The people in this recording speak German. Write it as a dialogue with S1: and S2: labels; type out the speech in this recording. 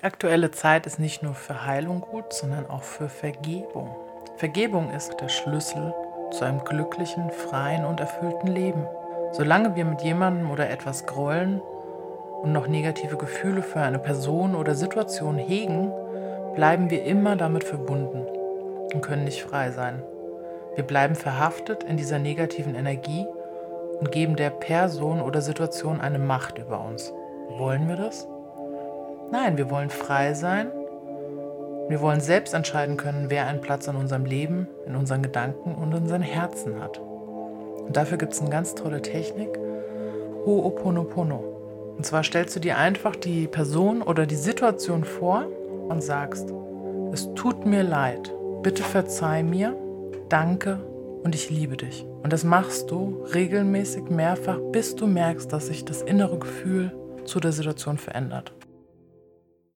S1: Die aktuelle Zeit ist nicht nur für Heilung gut, sondern auch für Vergebung. Vergebung ist der Schlüssel zu einem glücklichen, freien und erfüllten Leben. Solange wir mit jemandem oder etwas grollen und noch negative Gefühle für eine Person oder Situation hegen, bleiben wir immer damit verbunden und können nicht frei sein. Wir bleiben verhaftet in dieser negativen Energie und geben der Person oder Situation eine Macht über uns. Wollen wir das? Nein, wir wollen frei sein. Wir wollen selbst entscheiden können, wer einen Platz in unserem Leben, in unseren Gedanken und in unseren Herzen hat. Und dafür gibt es eine ganz tolle Technik, Ho'oponopono. Und zwar stellst du dir einfach die Person oder die Situation vor und sagst, es tut mir leid, bitte verzeih mir, danke und ich liebe dich. Und das machst du regelmäßig mehrfach, bis du merkst, dass sich das innere Gefühl zu der Situation verändert.